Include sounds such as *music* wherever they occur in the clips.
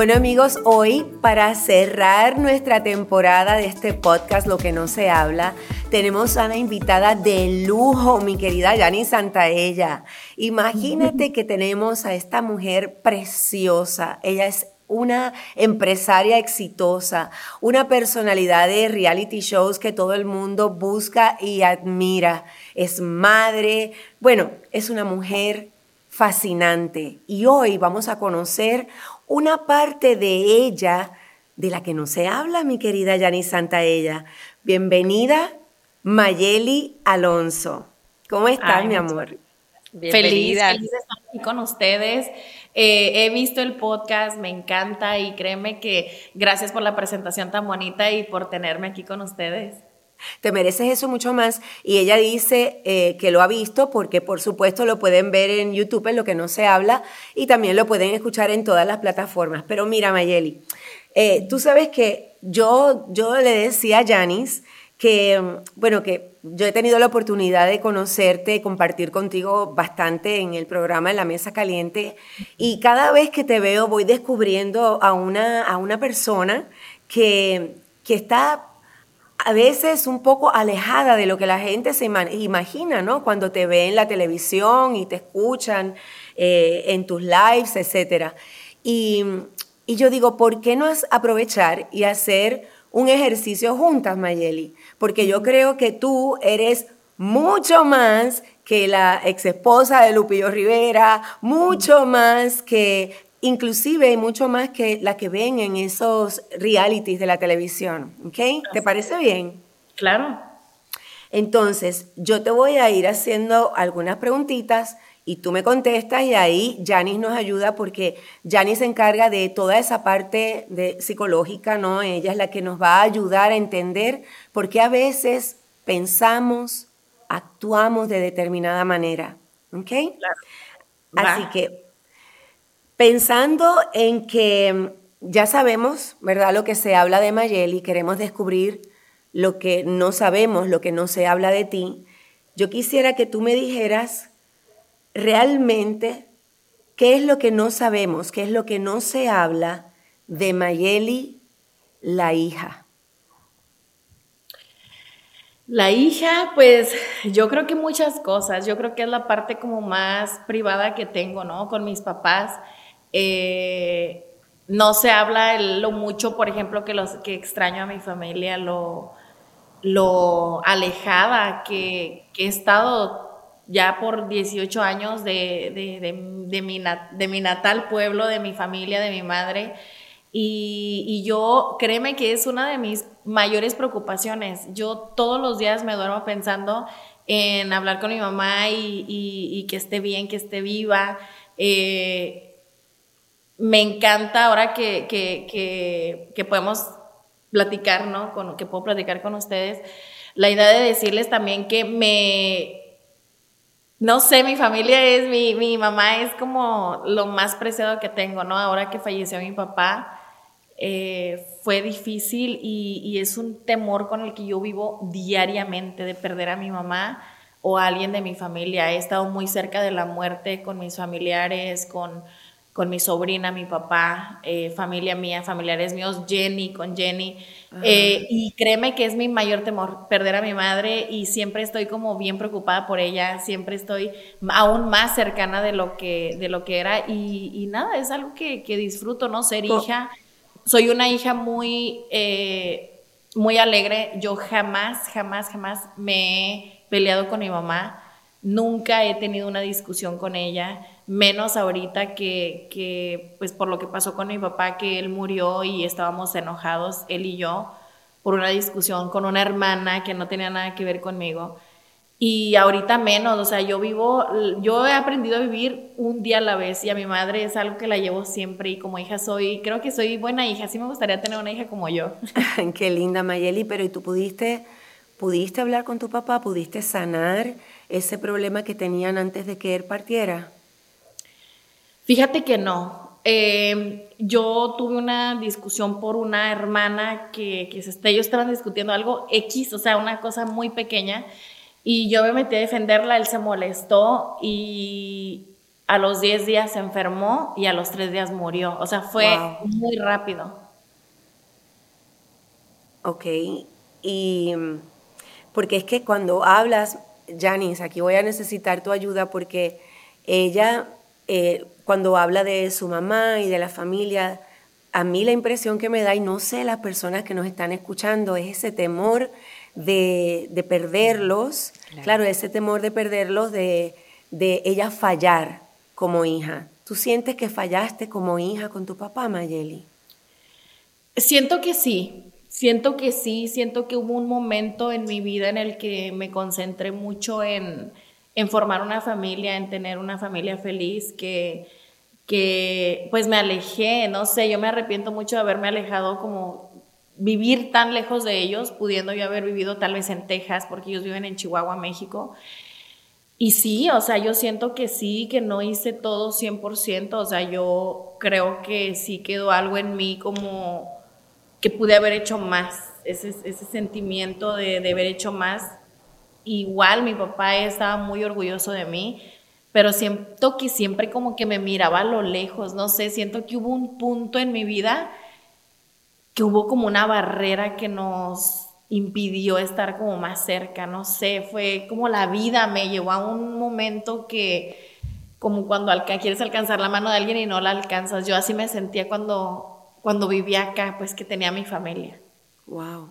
Bueno amigos, hoy para cerrar nuestra temporada de este podcast Lo que no se habla, tenemos a una invitada de lujo, mi querida Yani Santaella. Imagínate que tenemos a esta mujer preciosa. Ella es una empresaria exitosa, una personalidad de reality shows que todo el mundo busca y admira. Es madre, bueno, es una mujer fascinante. Y hoy vamos a conocer una parte de ella de la que no se habla, mi querida Yani Santaella. Bienvenida, Mayeli Alonso. ¿Cómo estás, mi amor? Feliz, feliz de estar aquí con ustedes. Eh, he visto el podcast, me encanta y créeme que gracias por la presentación tan bonita y por tenerme aquí con ustedes. Te mereces eso mucho más. Y ella dice eh, que lo ha visto porque por supuesto lo pueden ver en YouTube, en lo que no se habla, y también lo pueden escuchar en todas las plataformas. Pero mira, Mayeli, eh, tú sabes que yo, yo le decía a Janice que, bueno, que yo he tenido la oportunidad de conocerte, compartir contigo bastante en el programa de la Mesa Caliente, y cada vez que te veo voy descubriendo a una, a una persona que, que está a veces un poco alejada de lo que la gente se imagina, ¿no? Cuando te ve en la televisión y te escuchan eh, en tus lives, etc. Y, y, yo digo, ¿por qué no aprovechar y hacer un ejercicio juntas, Mayeli? Porque yo creo que tú eres mucho más que la ex esposa de Lupillo Rivera, mucho más que inclusive mucho más que la que ven en esos realities de la televisión, ¿ok? ¿Te parece bien? Claro. Entonces, yo te voy a ir haciendo algunas preguntitas y tú me contestas y ahí Janice nos ayuda porque Janice se encarga de toda esa parte de psicológica, ¿no? Ella es la que nos va a ayudar a entender por qué a veces pensamos, actuamos de determinada manera, ¿ok? Claro. Así que Pensando en que ya sabemos, ¿verdad? Lo que se habla de Mayeli, queremos descubrir lo que no sabemos, lo que no se habla de ti. Yo quisiera que tú me dijeras realmente qué es lo que no sabemos, qué es lo que no se habla de Mayeli, la hija. La hija, pues yo creo que muchas cosas, yo creo que es la parte como más privada que tengo, ¿no? Con mis papás. Eh, no se habla lo mucho, por ejemplo, que, los, que extraño a mi familia, lo, lo alejada que, he estado ya por 18 años de, de, mi, de, mi, natal pueblo, de mi familia, de mi madre. Y, yo, créeme que es una de mis mayores preocupaciones. Yo todos los días me duermo pensando en hablar con mi mamá y, que esté bien, que esté viva. Eh, me encanta ahora que, que, podemos platicar, ¿no? Con, que puedo platicar con ustedes, la idea de decirles también que me, no sé, mi familia es, mi, mi mamá es como lo más preciado que tengo, ¿no? Ahora que falleció mi papá, eh, fue difícil y, y, es un temor con el que yo vivo diariamente de perder a mi mamá o a alguien de mi familia. He estado muy cerca de la muerte con mis familiares, con con mi sobrina, mi papá, eh, familia mía, familiares míos, Jenny, con Jenny. Eh, y créeme que es mi mayor temor perder a mi madre y siempre estoy como bien preocupada por ella, siempre estoy aún más cercana de lo que, de lo que era y, nada, es algo que, disfruto, ¿no? Ser hija. Soy una hija muy, eh, muy alegre. Yo jamás, jamás, jamás me he peleado con mi mamá. Nunca he tenido una discusión con ella menos ahorita que, que, pues por lo que pasó con mi papá, que él murió y estábamos enojados, él y yo, por una discusión con una hermana que no tenía nada que ver conmigo. Y ahorita menos, o sea, yo vivo, yo he aprendido a vivir un día a la vez y a mi madre es algo que la llevo siempre y como hija soy, creo que soy buena hija, sí me gustaría tener una hija como yo. *laughs* Qué linda Mayeli, pero ¿y tú pudiste, pudiste hablar con tu papá, pudiste sanar ese problema que tenían antes de que él partiera? Fíjate que no. Eh, yo tuve una discusión por una hermana que, que ellos estaban discutiendo algo X, o sea, una cosa muy pequeña, y yo me metí a defenderla, él se molestó y a los 10 días se enfermó y a los 3 días murió. O sea, fue muy rápido. Ok, y porque es que cuando hablas, Janice, aquí voy a necesitar tu ayuda porque ella, eh, cuando habla de su mamá y de la familia, a mí la impresión que me da, y no sé las personas que nos están escuchando, es ese temor de, perderlos, claro. ese temor de perderlos, de, de ella fallar como hija. ¿Tú sientes que fallaste como hija con tu papá, Mayeli? Siento que sí, siento que sí, siento que hubo un momento en mi vida en el que me concentré mucho en, en formar una familia, en tener una familia feliz, que, que pues me alejé, no sé, yo me arrepiento mucho de haberme alejado como vivir tan lejos de ellos, pudiendo yo haber vivido tal vez en Texas, porque ellos viven en Chihuahua, México. Y sí, o sea, yo siento que sí, que no hice todo 100%, o sea, yo creo que sí quedó algo en mí como que pude haber hecho más, ese, ese sentimiento de, de haber hecho más. Igual mi papá estaba muy orgulloso de mí, pero siento que siempre como que me miraba a lo lejos, no sé, siento que hubo un punto en mi vida que hubo como una barrera que nos impidió estar como más cerca, no sé, fue como la vida me llevó a un momento que como cuando quieres alcanzar la mano de alguien y no la alcanzas, yo así me sentía cuando, cuando vivía acá, pues que tenía mi familia. Wow.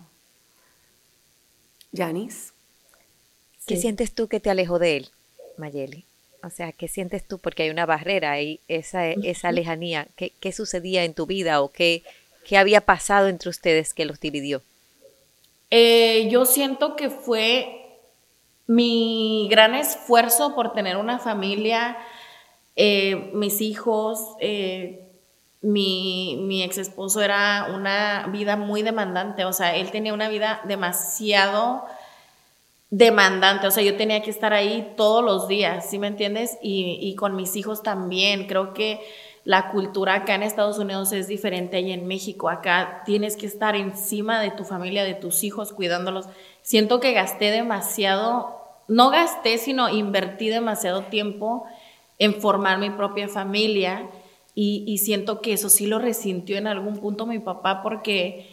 Yanis. ¿Qué sientes tú que te alejó de él, Mayeli? O sea, ¿qué sientes tú? Porque hay una barrera ahí, esa, esa lejanía. ¿Qué, ¿Qué, sucedía en tu vida o qué, ¿Qué había pasado entre ustedes que los dividió? Eh, yo siento que fue mi gran esfuerzo por tener una familia, eh, mis hijos, eh, mi, mi, ex esposo era una vida muy demandante, o sea, él tenía una vida demasiado demandante, o sea, yo tenía que estar ahí todos los días, ¿sí me entiendes? Y, y con mis hijos también, creo que la cultura acá en Estados Unidos es diferente ahí en México. Acá tienes que estar encima de tu familia, de tus hijos, cuidándolos. Siento que gasté demasiado, no gasté, sino invertí demasiado tiempo en formar mi propia familia y, siento que eso sí lo resintió en algún punto mi papá porque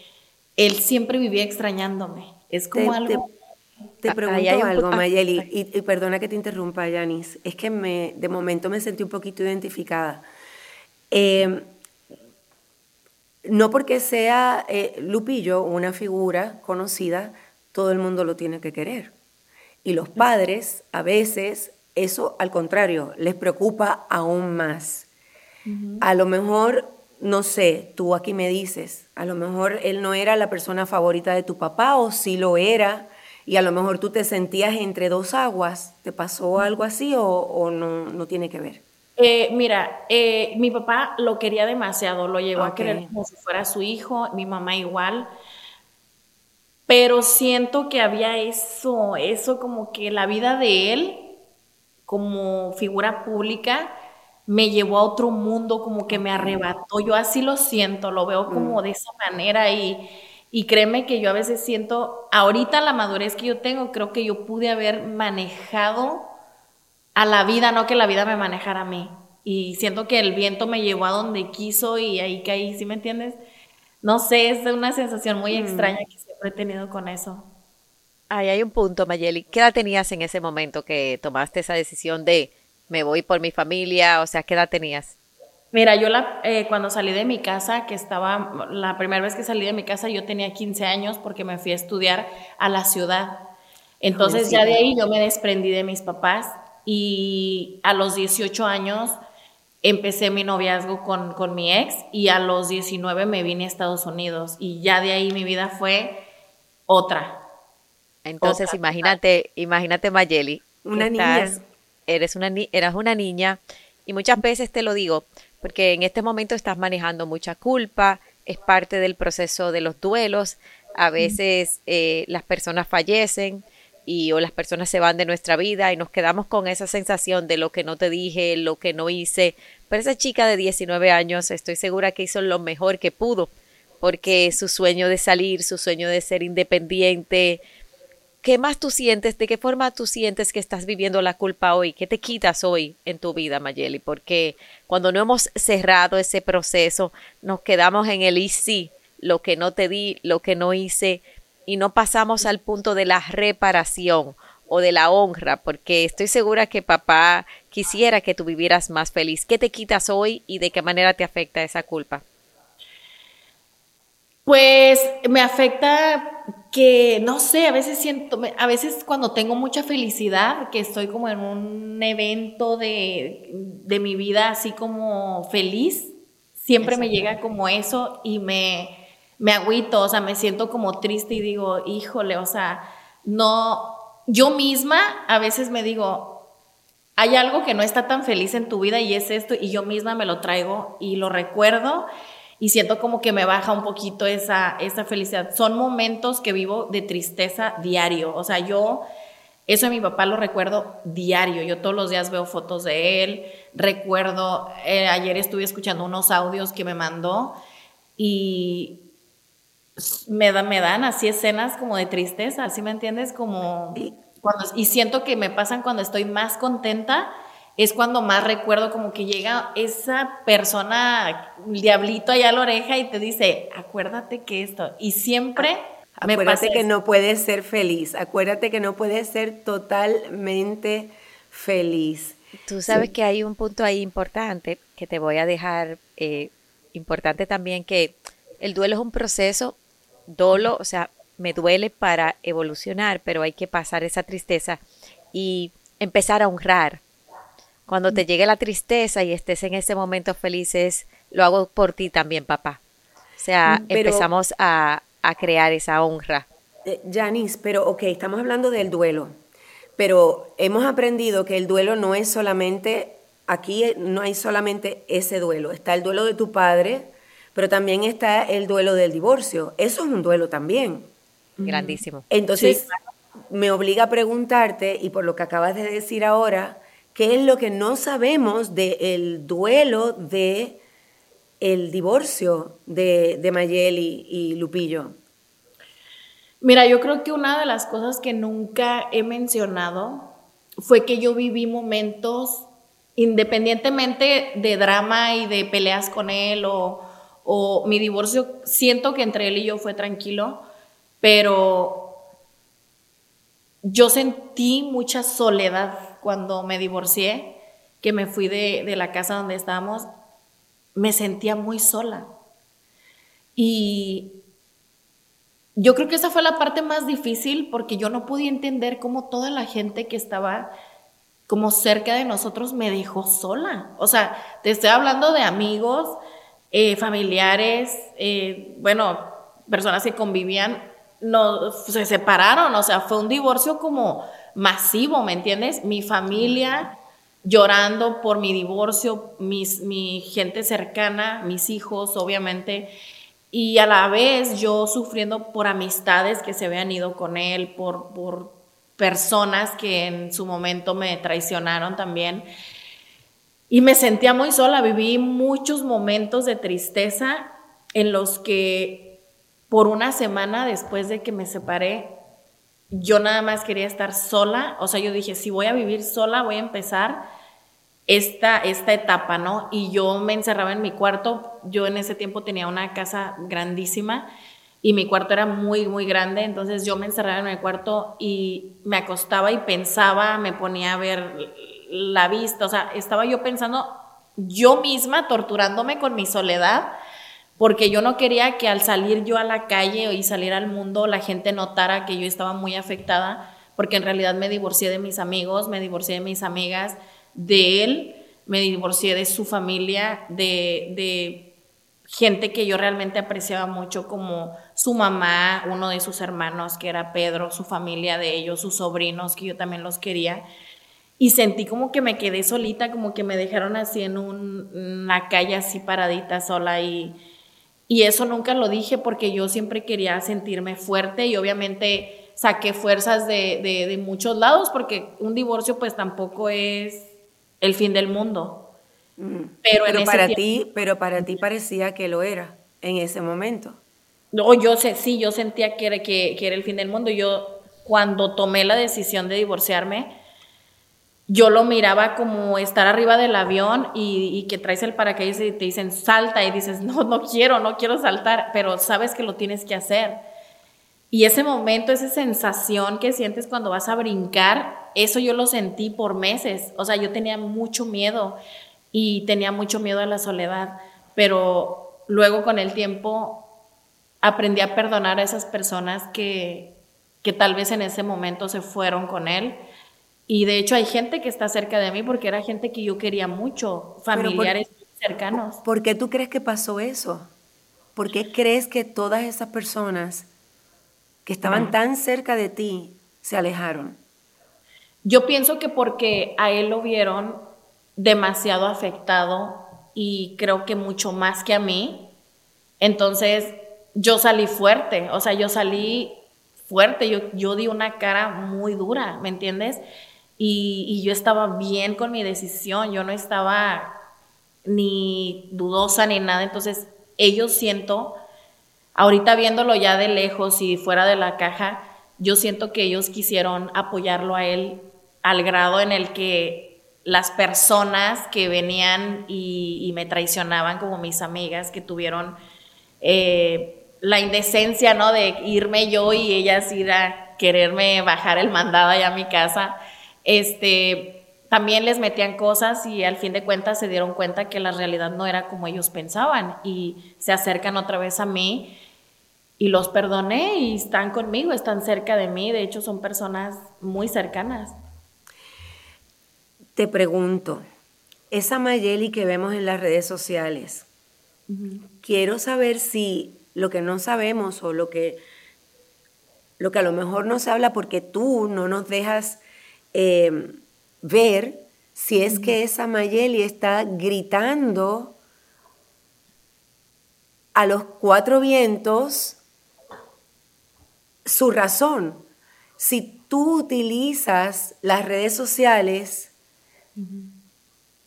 él siempre vivía extrañándome. Es como algo... Te, pregunto algo, Mayeli, y, y, perdona que te interrumpa, Yanis. Es que me, de momento me sentí un poquito identificada Em, no porque sea eh, Lupillo una figura conocida, todo el mundo lo tiene que querer. Y los padres, a veces, eso al contrario, les preocupa aún más. A lo mejor, no sé, tú aquí me dices, a lo mejor él no era la persona favorita de tu papá o sí lo era, y a lo mejor tú te sentías entre dos aguas. ¿Te pasó algo así o, no, no tiene que ver? Eh, mira, eh, mi papá lo quería demasiado, lo llegó a querer como si fuera su hijo, mi mamá igual, pero siento que había eso, eso como que la vida de él como figura pública me llevó a otro mundo, como que me arrebató, yo así lo siento, lo veo como mm. de esa manera y, y créeme que yo a veces siento, ahorita la madurez que yo tengo, creo que yo pude haber manejado a la vida, no que la vida me manejara a mí. Y siento que el viento me llevó a donde quiso y ahí caí, ¿sí me entiendes? No sé, es una sensación muy mm. extraña que siempre he tenido con eso. Ahí hay un punto, Mayeli. ¿Qué edad tenías en ese momento que tomaste esa decisión de me voy por mi familia? O sea, ¿qué edad tenías? Mira, yo la, eh, cuando salí de mi casa, que estaba, la primera vez que salí de mi casa, yo tenía 15 años porque me fui a estudiar a la ciudad. Entonces ya de ahí yo me desprendí de mis papás y a los 18 años empecé mi noviazgo con, con, mi ex y a los 19 me vine a Estados Unidos y ya de ahí mi vida fue otra. Entonces imagínate, imagínate Mayeli, una niña. Eres una, eras una niña y muchas veces te lo digo porque en este momento estás manejando mucha culpa, es parte del proceso de los duelos, a veces eh, las personas fallecen, y o las personas se van de nuestra vida y nos quedamos con esa sensación de lo que no te dije, lo que no hice. Pero esa chica de 19 años estoy segura que hizo lo mejor que pudo, porque su sueño de salir, su sueño de ser independiente, ¿qué más tú sientes? ¿De qué forma tú sientes que estás viviendo la culpa hoy? ¿Qué te quitas hoy en tu vida, Mayeli? Porque cuando no hemos cerrado ese proceso, nos quedamos en el y sí, lo que no te di, lo que no hice, y no pasamos al punto de la reparación o de la honra, porque estoy segura que papá quisiera que tú vivieras más feliz. ¿Qué te quitas hoy y de qué manera te afecta esa culpa? Pues me afecta que, no sé, a veces siento, a veces cuando tengo mucha felicidad, que estoy como en un evento de, de mi vida así como feliz, siempre me llega como eso y me, me agüito, o sea, me siento como triste y digo, híjole, o sea, no, yo misma a veces me digo, hay algo que no está tan feliz en tu vida y es esto, y yo misma me lo traigo y lo recuerdo y siento como que me baja un poquito esa, esa felicidad. Son momentos que vivo de tristeza diario. O sea, yo, eso de mi papá lo recuerdo diario. Yo todos los días veo fotos de él. Recuerdo, eh, ayer estuve escuchando unos audios que me mandó y me, da, me dan así escenas como de tristeza, ¿sí me entiendes? Como cuando, y siento que me pasan cuando estoy más contenta es cuando más recuerdo como que llega esa persona, el diablito allá a la oreja y te dice, acuérdate que esto, y siempre... Me acuérdate que no puedes ser feliz, acuérdate que no puedes ser totalmente feliz. Tú sabes que hay un punto ahí importante que te voy a dejar, eh, importante también que el duelo es un proceso, dolo, o sea, me duele para evolucionar, pero hay que pasar esa tristeza y empezar a honrar cuando te llegue la tristeza y estés en ese momento felices, lo hago por ti también, papá. O sea, mm, empezamos a, crear esa honra. Eh, Janice, pero ok, estamos hablando del duelo, pero hemos aprendido que el duelo no es solamente, aquí no hay solamente ese duelo, está el duelo de tu padre, pero también está el duelo del divorcio. Eso es un duelo también. Grandísimo. Entonces, me obliga a preguntarte, y por lo que acabas de decir ahora, qué es lo que no sabemos del duelo de el divorcio de, de Mayeli y Lupillo. Mira, yo creo que una de las cosas que nunca he mencionado fue que yo viví momentos, independientemente de drama y de peleas con él o mi divorcio, siento que entre él y yo fue tranquilo, pero yo sentí mucha soledad cuando me divorcié, que me fui de, la casa donde estábamos, me sentía muy sola. Y yo creo que esa fue la parte más difícil porque yo no podía entender cómo toda la gente que estaba como cerca de nosotros me dejó sola. O sea, te estoy hablando de amigos, eh, familiares, eh, bueno, personas que convivían, no, se separaron, o sea, fue un divorcio como masivo, ¿me entiendes? Mi familia llorando por mi divorcio, mis, mi gente cercana, mis hijos, obviamente, y a la vez yo sufriendo por amistades que se habían ido con él, por, por personas que en su momento me traicionaron también. Y me sentía muy sola, viví muchos momentos de tristeza en los que por una semana después de que me separé, yo nada más quería estar sola, o sea, yo dije, si voy a vivir sola, voy a empezar esta, esta etapa, ¿no? Y yo me encerraba en mi cuarto, yo en ese tiempo tenía una casa grandísima y mi cuarto era muy, muy grande, entonces yo me encerraba en mi cuarto y me acostaba y pensaba, me ponía a ver la vista, o sea, estaba yo pensando yo misma, torturándome con mi soledad porque yo no quería que al salir yo a la calle y salir al mundo la gente notara que yo estaba muy afectada, porque en realidad me divorcié de mis amigos, me divorcié de mis amigas, de él, me divorcié de su familia, de, de gente que yo realmente apreciaba mucho, como su mamá, uno de sus hermanos, que era Pedro, su familia de ellos, sus sobrinos, que yo también los quería. Y sentí como que me quedé solita, como que me dejaron así en una calle así paradita sola y y eso nunca lo dije porque yo siempre quería sentirme fuerte y obviamente saqué fuerzas de, muchos lados porque un divorcio pues tampoco es el fin del mundo. Mm. Pero, para ti, pero para ti parecía que lo era en ese momento. No, yo sé, sí, yo sentía que era, que, era el fin del mundo. Yo cuando tomé la decisión de divorciarme, yo lo miraba como estar arriba del avión y, que traes el paracaídas y te dicen salta y dices, no, no quiero, no quiero saltar, pero sabes que lo tienes que hacer. Y ese momento, esa sensación que sientes cuando vas a brincar, eso yo lo sentí por meses. O sea, yo tenía mucho miedo y tenía mucho miedo a la soledad, pero luego con el tiempo aprendí a perdonar a esas personas que, que tal vez en ese momento se fueron con él y de hecho hay gente que está cerca de mí porque era gente que yo quería mucho, familiares cercanos. ¿Por qué tú crees que pasó eso? ¿Por qué crees que todas esas personas que estaban tan cerca de ti se alejaron? Yo pienso que porque a él lo vieron demasiado afectado y creo que mucho más que a mí. Entonces yo salí fuerte, o sea, yo salí fuerte, yo, yo di una cara muy dura, ¿me entiendes? Y, yo estaba bien con mi decisión, yo no estaba ni dudosa ni nada, entonces ellos siento, ahorita viéndolo ya de lejos y fuera de la caja, yo siento que ellos quisieron apoyarlo a él al grado en el que las personas que venían y, me traicionaban como mis amigas que tuvieron eh, la indecencia, ¿no? De irme yo y ellas ir a quererme bajar el mandado allá a mi casa este, también les metían cosas y al fin de cuentas se dieron cuenta que la realidad no era como ellos pensaban y se acercan otra vez a mí y los perdoné y están conmigo, están cerca de mí, de hecho son personas muy cercanas. Te pregunto, esa Mayeli que vemos en las redes sociales, quiero saber si lo que no sabemos o lo que, lo que a lo mejor no se habla porque tú no nos dejas eh, ver si es que esa Mayeli está gritando a los cuatro vientos su razón. Si tú utilizas las redes sociales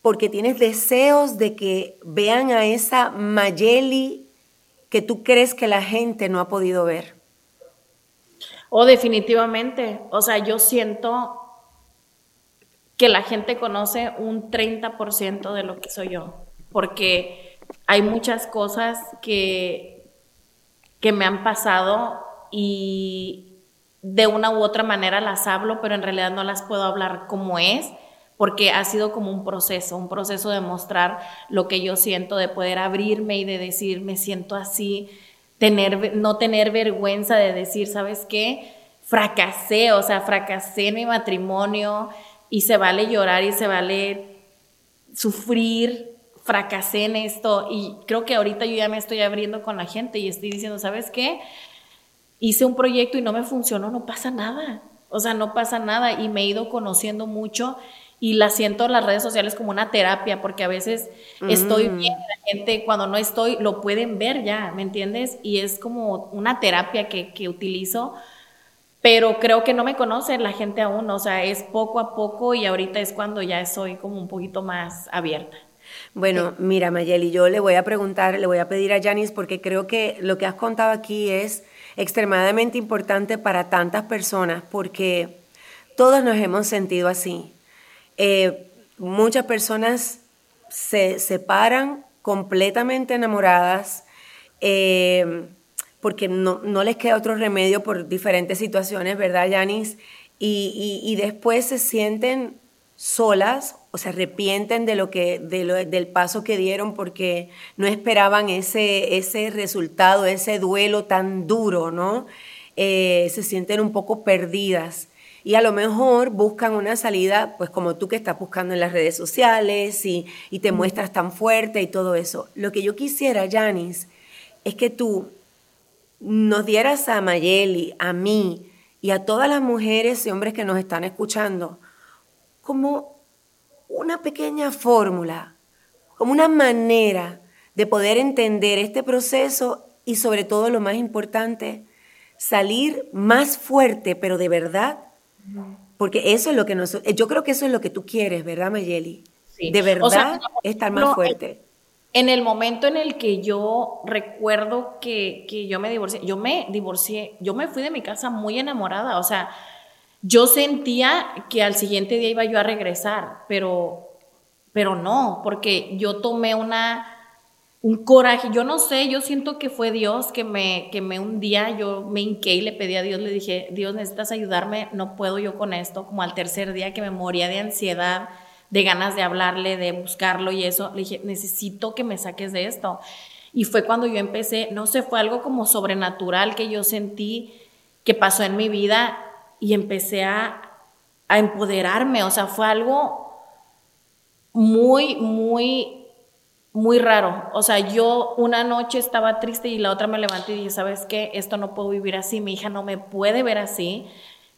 porque tienes deseos de que vean a esa Mayeli que tú crees que la gente no ha podido ver. O definitivamente, o sea, yo siento que la gente conoce un 30% de lo que soy yo, porque hay muchas cosas que, que me han pasado y de una u otra manera las hablo, pero en realidad no las puedo hablar como es, porque ha sido como un proceso, un proceso de mostrar lo que yo siento, de poder abrirme y de decir, me siento así, tener, no tener vergüenza de decir, ¿sabes qué? Fracasé, o sea, fracasé en mi matrimonio, y se vale llorar y se vale sufrir, fracasé en esto y creo que ahorita yo ya me estoy abriendo con la gente y estoy diciendo, ¿sabes qué? Hice un proyecto y no me funcionó, no pasa nada. O sea, no pasa nada y me he ido conociendo mucho y la siento en las redes sociales como una terapia porque a veces estoy mm. bien, la gente cuando no estoy lo pueden ver ya, ¿me entiendes? Y es como una terapia que, que utilizo pero creo que no me conoce la gente aún, o sea, es poco a poco y ahorita es cuando ya soy como un poquito más abierta. Bueno, mira, Mayeli, yo le voy a preguntar, le voy a pedir a Janice porque creo que lo que has contado aquí es extremadamente importante para tantas personas porque todos nos hemos sentido así. Eh, muchas personas se separan completamente enamoradas. Eh, porque no, les queda otro remedio por diferentes situaciones, ¿verdad, Yanis? Y, después se sienten solas o se arrepienten de lo que, del paso que dieron porque no esperaban ese, ese resultado, ese duelo tan duro, ¿no? Eh, se sienten un poco perdidas y a lo mejor buscan una salida, pues como tú que estás buscando en las redes sociales y, y te muestras tan fuerte y todo eso. Lo que yo quisiera, Janis, es que tú nos dieras a Mayeli, a mí y a todas las mujeres y hombres que nos están escuchando como una pequeña fórmula, como una manera de poder entender este proceso y sobre todo lo más importante, salir más fuerte, pero de verdad, porque eso es lo que nosotros, yo creo que eso es lo que tú quieres, ¿verdad, Mayeli? De verdad, estar más fuerte En el momento en el que yo recuerdo que, que yo me divorcié, yo me divorcié, yo me fui de mi casa muy enamorada, o sea, yo sentía que al siguiente día iba yo a regresar, pero, pero no, porque yo tomé una, un coraje, yo no sé, yo siento que fue Dios que me, que me un día, yo me hinqué y le pedí a Dios, le dije, Dios, necesitas ayudarme, no puedo yo con esto, como al tercer día que me moría de ansiedad, de ganas de hablarle, de buscarlo y eso, le dije, necesito que me saques de esto. Y fue cuando yo empecé, no sé, fue algo como sobrenatural que yo sentí que pasó en mi vida y empecé a, a empoderarme, o sea, fue algo muy, muy, muy raro. O sea, yo una noche estaba triste y la otra me levanté y dije, ¿sabes qué? Esto no puedo vivir así, mi hija no me puede ver así.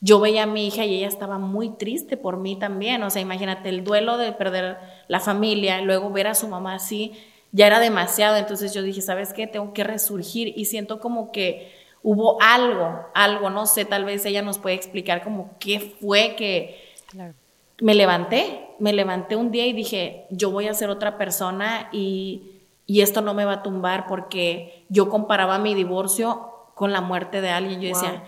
Yo veía a mi hija y ella estaba muy triste por mí también. O sea, imagínate el duelo de perder la familia, y luego ver a su mamá así, ya era demasiado. Entonces yo dije, ¿sabes qué? Tengo que resurgir y siento como que hubo algo, algo, no sé, tal vez ella nos puede explicar como qué fue que me levanté, me levanté un día y dije, yo voy a ser otra persona y, esto no me va a tumbar porque yo comparaba mi divorcio con la muerte de alguien. Yo decía,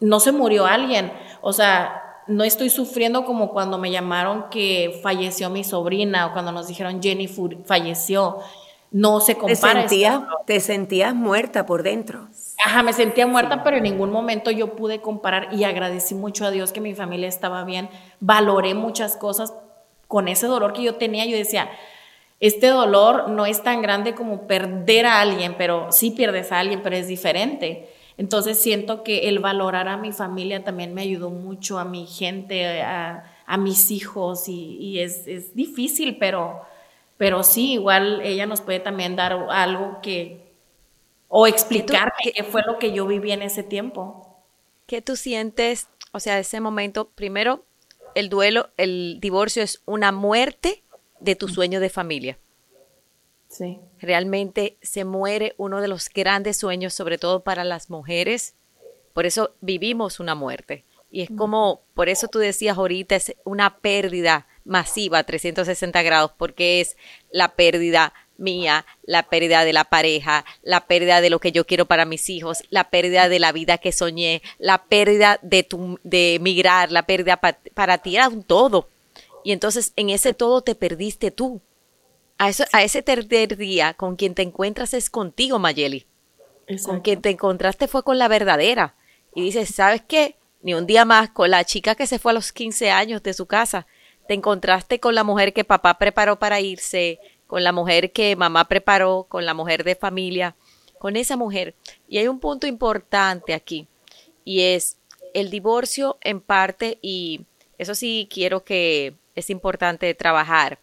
no se murió alguien, o sea, no estoy sufriendo como cuando me llamaron que falleció mi sobrina o cuando nos dijeron Jenny falleció. No se compara. Te sentías, te sentías muerta por dentro. Ajá, me sentía muerta, pero en ningún momento yo pude comparar y agradecí mucho a Dios que mi familia estaba bien. Valoré muchas cosas con ese dolor que yo tenía. Yo decía, este dolor no es tan grande como perder a alguien, pero sí pierdes a alguien, pero es diferente. Entonces siento que el valorar a mi familia también me ayudó mucho, a mi gente, a, mis hijos, y, es, es, difícil, pero, pero sí, igual ella nos puede también dar algo que, o explicarme qué fue lo que yo viví en ese tiempo. ¿Qué tú sientes? O sea, ese momento, primero, el duelo, el divorcio es una muerte de tu sueño de familia. Sí. Realmente se muere uno de los grandes sueños, sobre todo para las mujeres. Por eso vivimos una muerte. Y es como, por eso tú decías ahorita, es una pérdida masiva, 360 grados, porque es la pérdida mía, la pérdida de la pareja, la pérdida de lo que yo quiero para mis hijos, la pérdida de la vida que soñé, la pérdida de, tu, de emigrar, la pérdida para ti era un todo. Y entonces en ese todo te perdiste tú. A, eso, a ese tercer día, con quien te encuentras es contigo, Mayeli. Con quien te encontraste fue con la verdadera. Y dices, ¿sabes qué? Ni un día más con la chica que se fue a los 15 años de su casa. Te encontraste con la mujer que papá preparó para irse, con la mujer que mamá preparó, con la mujer de familia, con esa mujer. Y hay un punto importante aquí, y es el divorcio en parte, y eso sí quiero que es importante trabajar.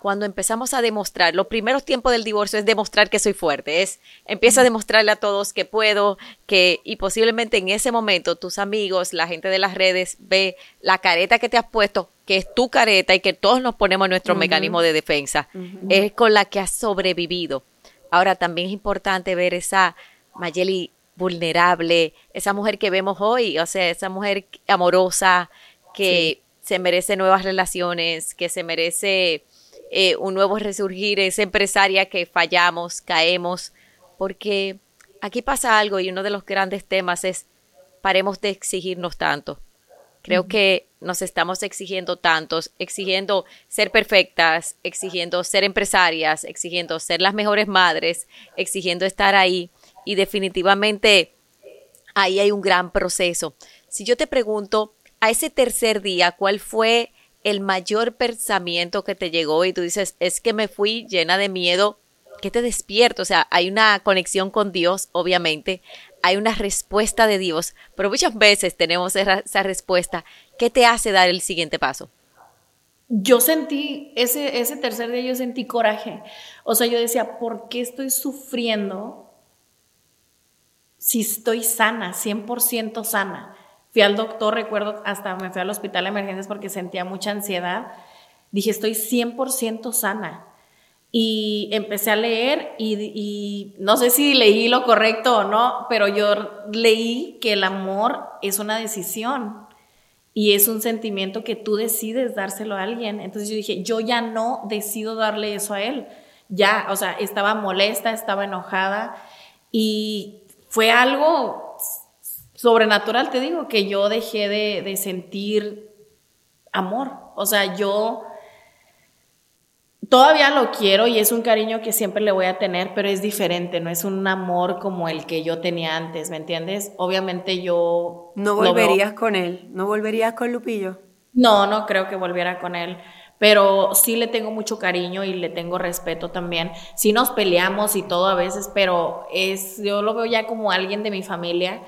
Cuando empezamos a demostrar, los primeros tiempos del divorcio es demostrar que soy fuerte, es empieza a demostrarle a todos que puedo, que y posiblemente en ese momento tus amigos, la gente de las redes ve la careta que te has puesto, que es tu careta y que todos nos ponemos nuestro mecanismo de defensa, es con la que has sobrevivido. Ahora también es importante ver esa Mayeli vulnerable, esa mujer que vemos hoy, o sea, esa mujer amorosa que se merece nuevas relaciones, que se merece eh, un nuevo resurgir, esa empresaria que fallamos, caemos, porque aquí pasa algo y uno de los grandes temas es paremos de exigirnos tanto. Creo que nos estamos exigiendo tantos, exigiendo ser perfectas, exigiendo ser empresarias, exigiendo ser las mejores madres, exigiendo estar ahí y definitivamente ahí hay un gran proceso. Si yo te pregunto, a ese tercer día, ¿cuál fue el mayor pensamiento que te llegó y tú dices, es que me fui llena de miedo? ¿Qué te despierto? O sea, hay una conexión con Dios, obviamente, hay una respuesta de Dios, pero muchas veces tenemos esa, respuesta. ¿Qué te hace dar el siguiente paso? Yo sentí, ese, ese tercer día yo sentí coraje. O sea, yo decía, ¿por qué estoy sufriendo si estoy sana, 100% sana? Fui al doctor, recuerdo, hasta me fui al hospital de emergencias porque sentía mucha ansiedad. Dije, estoy 100% sana. Y empecé a leer y, no sé si leí lo correcto o no, pero yo leí que el amor es una decisión y es un sentimiento que tú decides dárselo a alguien. Entonces yo dije, yo ya no decido darle eso a él. ya, o sea, estaba molesta, estaba enojada y fue algo sobrenatural, te digo, que yo dejé de, de sentir amor. O sea, yo todavía lo quiero y es un cariño que siempre le voy a tener, pero es diferente, no es un amor como el que yo tenía antes, ¿me entiendes? Obviamente yo... ¿No volverías con él? ¿No volverías con Lupillo? No, no creo que volviera con él, pero sí le tengo mucho cariño y le tengo respeto también. Sí nos peleamos y todo a veces, pero es, yo lo veo ya como alguien de mi familia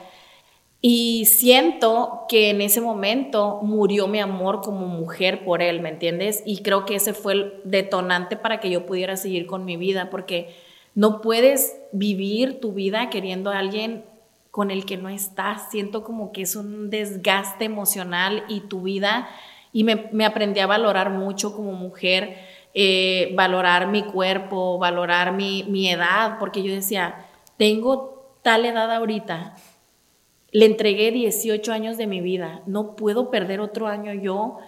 y siento que en ese momento murió mi amor como mujer por él, ¿me entiendes? Y creo que ese fue el detonante para que yo pudiera seguir con mi vida, porque no puedes vivir tu vida queriendo a alguien con el que no estás. Siento como que es un desgaste emocional y tu vida, y me, aprendí a valorar mucho como mujer, eh, valorar mi cuerpo, valorar mi, mi edad, porque yo decía, tengo tal edad ahorita le entregué 18 años de mi vida. No puedo perder otro año yo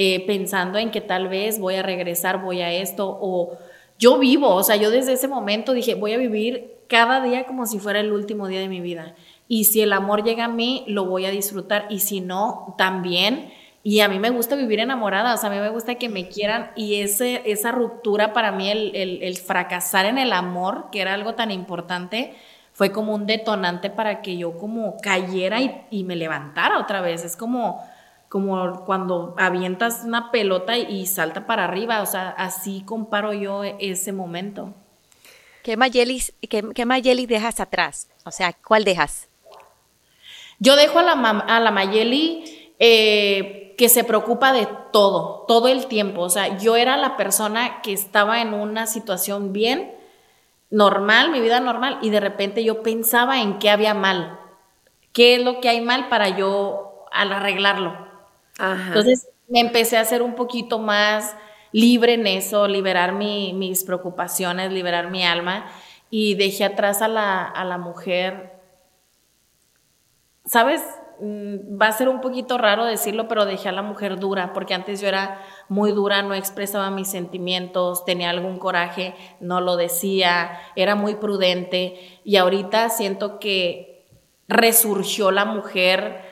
eh, pensando en que tal vez voy a regresar, voy a esto, o yo vivo, o sea, yo desde ese momento dije, voy a vivir cada día como si fuera el último día de mi vida. Y si el amor llega a mí, lo voy a disfrutar, y si no, también. Y a mí me gusta vivir enamorada, o sea, a mí me gusta que me quieran y ese, esa ruptura para mí, el, el fracasar en el amor, que era algo tan importante, fue como un detonante para que yo como cayera y, me levantara otra vez. Es como, como cuando avientas una pelota y, salta para arriba, o sea, así comparo yo ese momento. ¿Qué Mayeli, qué, dejas atrás? O sea, ¿cuál dejas? Yo dejo a la, a la Mayeli eh, que se preocupa de todo, todo el tiempo. O sea, yo era la persona que estaba en una situación bien, normal, mi vida normal, y de repente yo pensaba en qué había mal, qué es lo que hay mal para yo al arreglarlo. Entonces me empecé a ser un poquito más libre en eso, liberar mis preocupaciones, liberar mi alma, y dejé atrás a la, a la mujer, ¿sabes? Mm, va a ser un poquito raro decirlo, pero dejé a la mujer dura, porque antes yo era muy dura, no expresaba mis sentimientos, tenía algún coraje, no lo decía, era muy prudente y ahorita siento que resurgió la mujer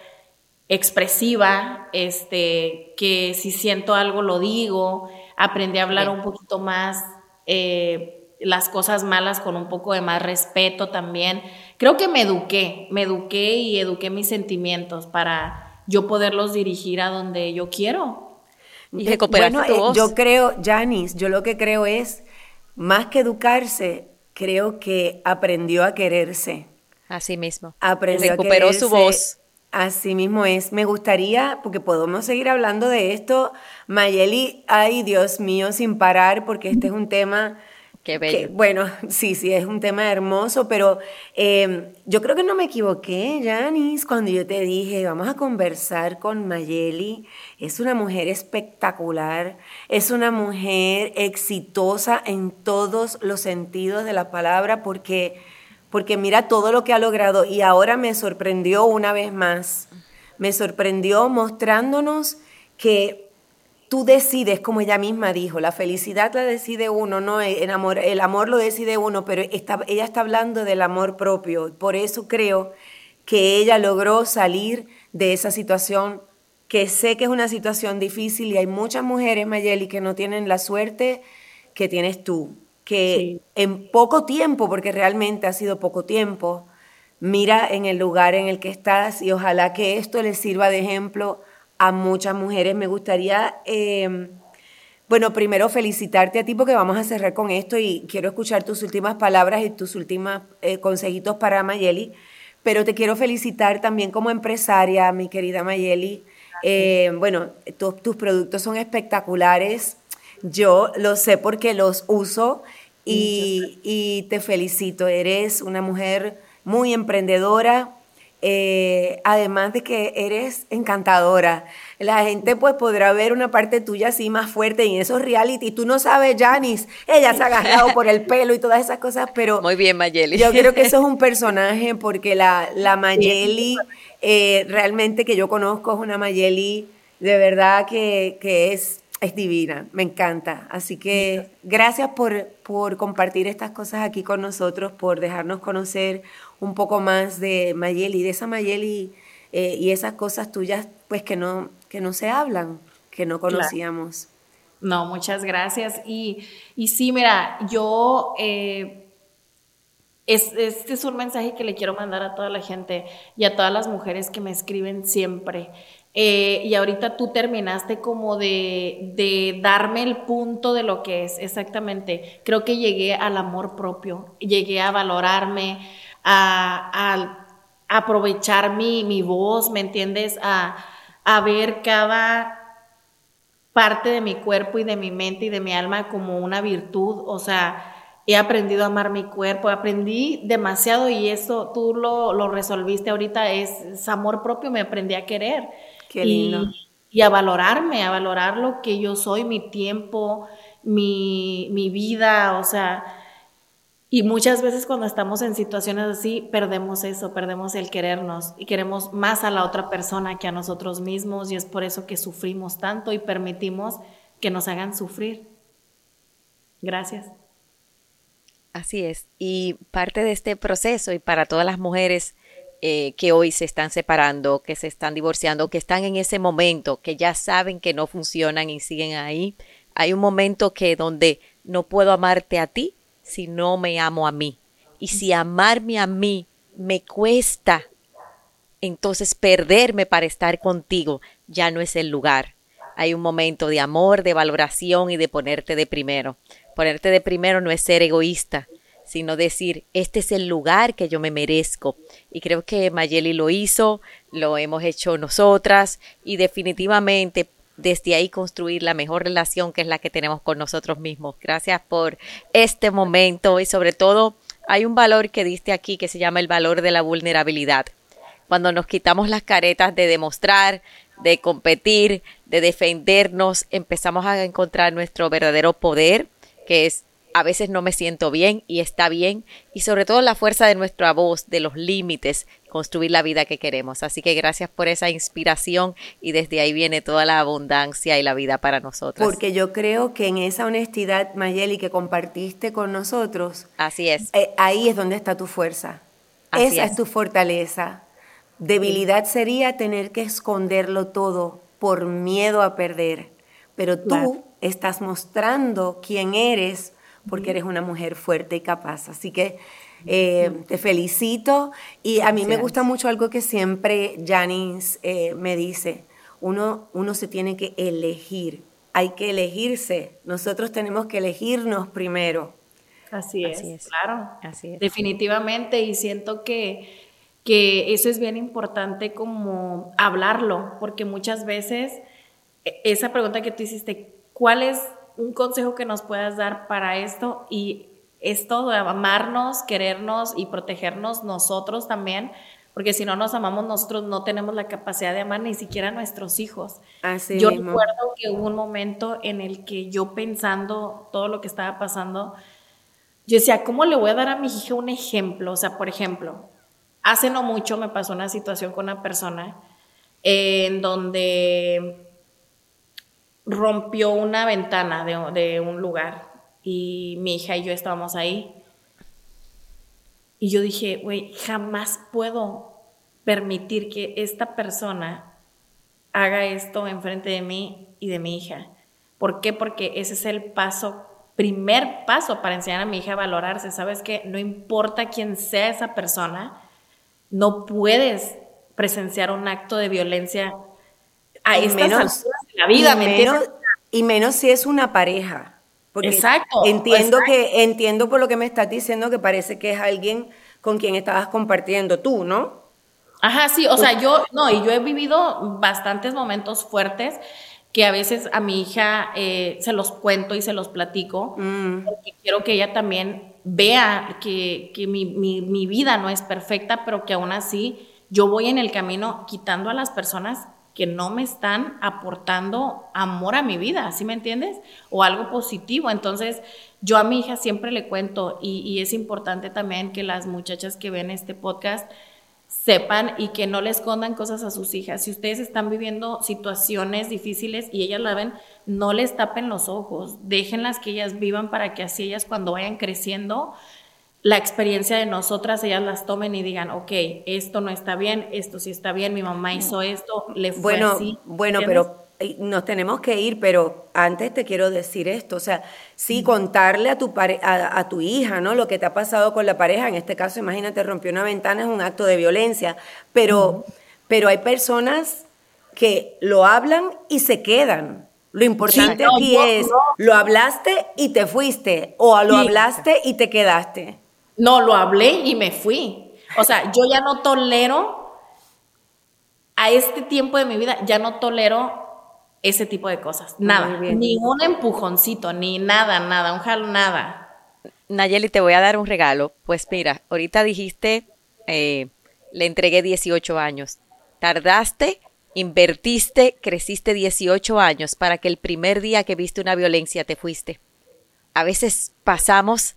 expresiva, este, que si siento algo lo digo, aprendí a hablar un poquito más. Eh, las cosas malas con un poco de más respeto también. Creo que me eduqué, me eduqué y eduqué mis sentimientos para yo poderlos dirigir a donde yo quiero. Y bueno, tu eh, Yo creo, Janice, yo lo que creo es, más que educarse, creo que aprendió a quererse. Así mismo. Aprendió Recuperó su voz. Así mismo es. Me gustaría, porque podemos seguir hablando de esto, Mayeli, ay Dios mío, sin parar, porque este es un tema Qué bello. bueno, sí, sí, es un tema hermoso, pero em, yo creo que no me equivoqué, Janice, cuando yo te dije, vamos a conversar con Mayeli. Es una mujer espectacular, es una mujer exitosa en todos los sentidos de la palabra, porque, porque mira todo lo que ha logrado y ahora me sorprendió una vez más. Me sorprendió mostrándonos que tú decides, como ella misma dijo, la felicidad la decide uno, no el amor, el amor lo decide uno, pero ella está hablando del amor propio. Por eso creo que ella logró salir de esa situación, que sé que es una situación difícil y hay muchas mujeres, Mayeli, que no tienen la suerte que tienes tú, que en poco tiempo, porque realmente ha sido poco tiempo, mira en el lugar en el que estás y ojalá que esto les sirva de ejemplo a muchas mujeres. Me gustaría, em, bueno, primero felicitarte a ti porque vamos a cerrar con esto y quiero escuchar tus últimas palabras y tus últimos eh, consejitos para Mayeli, pero te quiero felicitar también como empresaria, mi querida Mayeli. Em, bueno, tus productos son espectaculares. Yo lo sé porque los uso y, y te felicito. Eres una mujer muy emprendedora, eh, además de que eres encantadora. La gente pues podrá ver una parte tuya así más fuerte en esos reality. Tú no sabes, Janice, ella se ha agarrado por el pelo y todas esas cosas, pero... Muy bien, Mayeli. Yo creo que eso es un *laughs* personaje porque la, la Mayeli eh, realmente que yo conozco es una Mayeli de verdad que, que es es divina, me encanta. Así que gracias por, por compartir estas cosas aquí con nosotros, por dejarnos conocer un poco más de Mayeli, de esa Mayeli eh, y esas cosas tuyas pues que no, que no se hablan, que no conocíamos. No, muchas gracias. Y, y sí, mira, yo... Eh, este es un mensaje que le quiero mandar a toda la gente y a todas las mujeres que me escriben siempre. Eh, y ahorita tú terminaste como de, de, darme el punto de lo que es exactamente. Creo que llegué al amor propio, llegué a valorarme, a, aprovechar mi, mi, voz, ¿me entiendes? A, a ver cada parte de mi cuerpo y de mi mente y de mi alma como una virtud, o sea, he aprendido a amar mi cuerpo, aprendí demasiado y eso tú lo, lo resolviste ahorita, es, amor propio, me aprendí a querer. Qué lindo. Y, a valorarme, a valorar lo que yo soy, mi tiempo, mi, mi vida, o sea, y muchas veces cuando estamos en situaciones así, perdemos eso, perdemos el querernos y queremos más a la otra persona que a nosotros mismos y es por eso que sufrimos tanto y permitimos que nos hagan sufrir. Gracias. Así es. Y parte de este proceso y para todas las mujeres eh, que hoy se están separando, que se están divorciando, que están en ese momento, que ya saben que no funcionan y siguen ahí, hay un momento que donde no puedo amarte a ti, si no me amo a mí. Y si amarme a mí me cuesta, entonces perderme para estar contigo ya no es el lugar. Hay un momento de amor, de valoración y de ponerte de primero. Ponerte de primero no es ser egoísta, sino decir, este es el lugar que yo me merezco. Y creo que Mayeli lo hizo, lo hemos hecho nosotras y definitivamente desde ahí construir la mejor relación que es la que tenemos con nosotros mismos. Gracias por este momento y sobre todo hay un valor que diste aquí que se llama el valor de la vulnerabilidad. Cuando nos quitamos las caretas de demostrar, de competir, de defendernos, empezamos a encontrar nuestro verdadero poder, que es a veces no me siento bien y está bien, y sobre todo la fuerza de nuestra voz, de los límites, construir la vida que queremos. Así que gracias por esa inspiración y desde ahí viene toda la abundancia y la vida para nosotros. Porque yo creo que en esa honestidad, Mayeli, que compartiste con nosotros, así es. Eh, ahí es donde está tu fuerza. esa es. tu fortaleza. Debilidad sería tener que esconderlo todo por miedo a perder. Pero tú estás mostrando quién eres porque eres una mujer fuerte y capaz. Así que eh, te felicito. Y a mí me gusta mucho algo que siempre Janice eh, me dice, uno, uno se tiene que elegir, hay que elegirse, nosotros tenemos que elegirnos primero. Así es, claro, así es. definitivamente. Y siento que, que eso es bien importante como hablarlo, porque muchas veces e, esa pregunta que tú hiciste, ¿cuál es un consejo que nos puedas dar para esto y es todo, amarnos, querernos y protegernos nosotros también, porque si no nos amamos nosotros no tenemos la capacidad de amar ni siquiera a nuestros hijos. Así yo recuerdo que hubo un momento en el que yo pensando todo lo que estaba pasando, yo decía, ¿cómo le voy a dar a mi hija un ejemplo? O sea, por ejemplo, hace no mucho me pasó una situación con una persona en donde rompió una ventana de, un lugar y mi hija y yo estábamos ahí. Y yo dije, güey, jamás puedo permitir que esta persona haga esto enfrente de mí y de mi hija. ¿Por qué? Porque ese es el paso, primer paso para enseñar a mi hija a valorarse. Sabes que no importa quién sea esa persona, no puedes presenciar un acto de violencia a estas menos, de la vida, y menos, y menos si es una pareja. Porque exacto. Entiendo que entiendo por lo que me estás diciendo que parece que es alguien con quien estabas compartiendo tú, ¿no? Ajá, sí, o sea, yo no, y yo he vivido bastantes momentos fuertes que a veces a mi hija eh, se los cuento y se los platico, mm. porque quiero que ella también vea que, que mi, mi, mi, vida no es perfecta, pero que aún así yo voy en el camino quitando a las personas que no me están aportando amor a mi vida, ¿sí me entiendes? O algo positivo. Entonces, yo a mi hija siempre le cuento, y, es importante también que las muchachas que ven este podcast sepan y que no le escondan cosas a sus hijas. Si ustedes están viviendo situaciones difíciles y ellas la ven, no les tapen los ojos, déjenlas que ellas vivan para que así ellas cuando vayan creciendo, la experiencia de nosotras, ellas las tomen y digan, ok, esto no está bien, esto sí está bien, mi mamá hizo esto, le fue bueno, así. Bueno, pero nos tenemos que ir, pero antes te quiero decir esto, o sea, sí contarle a tu, a, tu hija, ¿no? Lo que te ha pasado con la pareja, en este caso, imagínate, rompió una ventana, es un acto de violencia, pero, pero hay personas que lo hablan y se quedan. Lo importante aquí es, lo hablaste y te fuiste, o lo hablaste y te quedaste. No, lo hablé y me fui. O sea, yo ya no tolero, a este tiempo de mi vida, ya no tolero ese tipo de cosas. Nada, ni un empujoncito, ni nada, nada, un jalo, nada. Nayeli, te voy a dar un regalo. Pues mira, ahorita dijiste, eh, le entregué 18 años. Tardaste, invertiste, creciste 18 años para que el primer día que viste una violencia te fuiste. A veces pasamos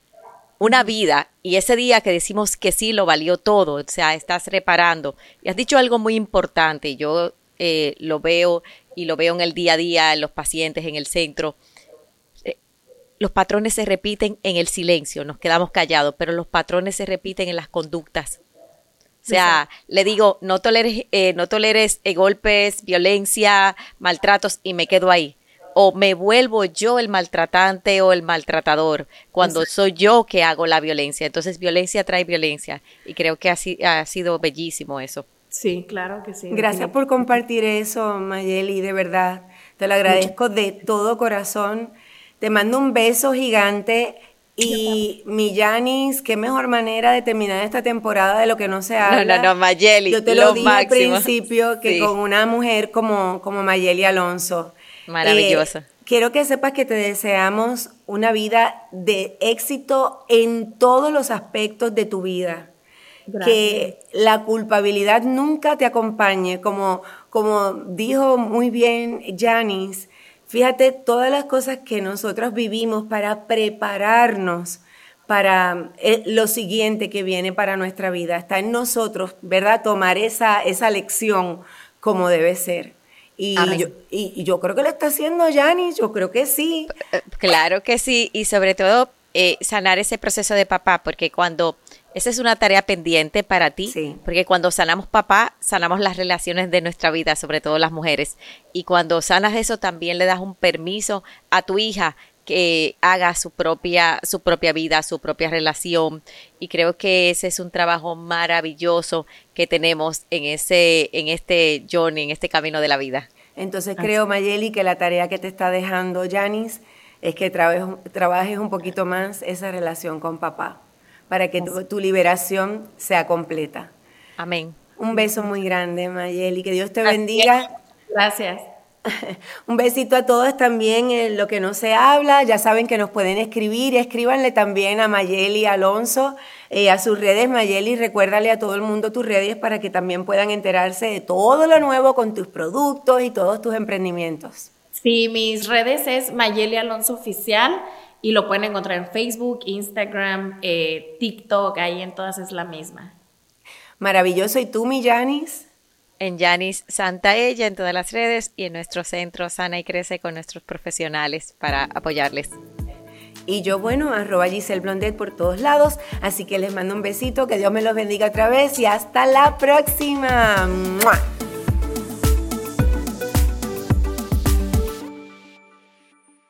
una vida y ese día que decimos que sí lo valió todo, o sea, estás reparando. Y has dicho algo muy importante, yo eh, lo veo y lo veo en el día a día, en los pacientes, en el centro. Eh, los patrones se repiten en el silencio, nos quedamos callados, pero los patrones se repiten en las conductas. O sea, le digo, no toleres, eh, no toleres golpes, violencia, maltratos y me quedo ahí o me vuelvo yo el maltratante o el maltratador cuando soy yo que hago la violencia. Entonces, violencia trae violencia y creo que ha, sido bellísimo eso. Sí, claro que sí. Gracias por compartir eso, Mayeli, de verdad. Te lo agradezco de todo corazón. Te mando un beso gigante. Y mi Yanis, qué mejor manera de terminar esta temporada de lo que no se habla. No, no, no, Mayeli. Yo te lo, dije al principio que con una mujer como, como Mayeli Alonso. Maravillosa. Eh, quiero que sepas que te deseamos una vida de éxito en todos los aspectos de tu vida. Que la culpabilidad nunca te acompañe, como, como dijo muy bien Janice. Fíjate todas las cosas que nosotros vivimos para prepararnos para eh, lo siguiente que viene para nuestra vida. Está en nosotros, ¿verdad? Tomar esa, esa lección como debe ser. Y yo, y, yo, creo que lo está haciendo Yanis, yo creo que sí. Claro que sí, y sobre todo eh, sanar ese proceso de papá, porque cuando esa es una tarea pendiente para ti, porque cuando sanamos papá, sanamos las relaciones de nuestra vida, sobre todo las mujeres. Y cuando sanas eso, también le das un permiso a tu hija que haga su propia, su propia vida, su propia relación. Y creo que ese es un trabajo maravilloso que tenemos en ese, en este journey, en este camino de la vida. Entonces creo, Mayeli, que la tarea que te está dejando Janis es que trabajes un poquito más esa relación con papá, para que tu, liberación sea completa. Amén. Un beso muy grande, Mayeli, que Dios te bendiga. Gracias. *laughs* Un besito a todos también en lo que no se habla. Ya saben que nos pueden escribir. Escríbanle también a Mayeli Alonso, eh, a sus redes. Mayeli, recuérdale a todo el mundo tus redes para que también puedan enterarse de todo lo nuevo con tus productos y todos tus emprendimientos. Sí, mis redes es Mayeli Alonso Oficial y lo pueden encontrar en Facebook, Instagram, eh, TikTok, ahí en todas es la misma. Maravilloso. ¿Y tú, mi? En Yanis Santa Ella en todas las redes y en nuestro centro Sana y Crece con nuestros profesionales para apoyarles. Y yo, bueno, arroba Giselle Blondet por todos lados. Así que les mando un besito, que Dios me los bendiga otra vez y hasta la próxima.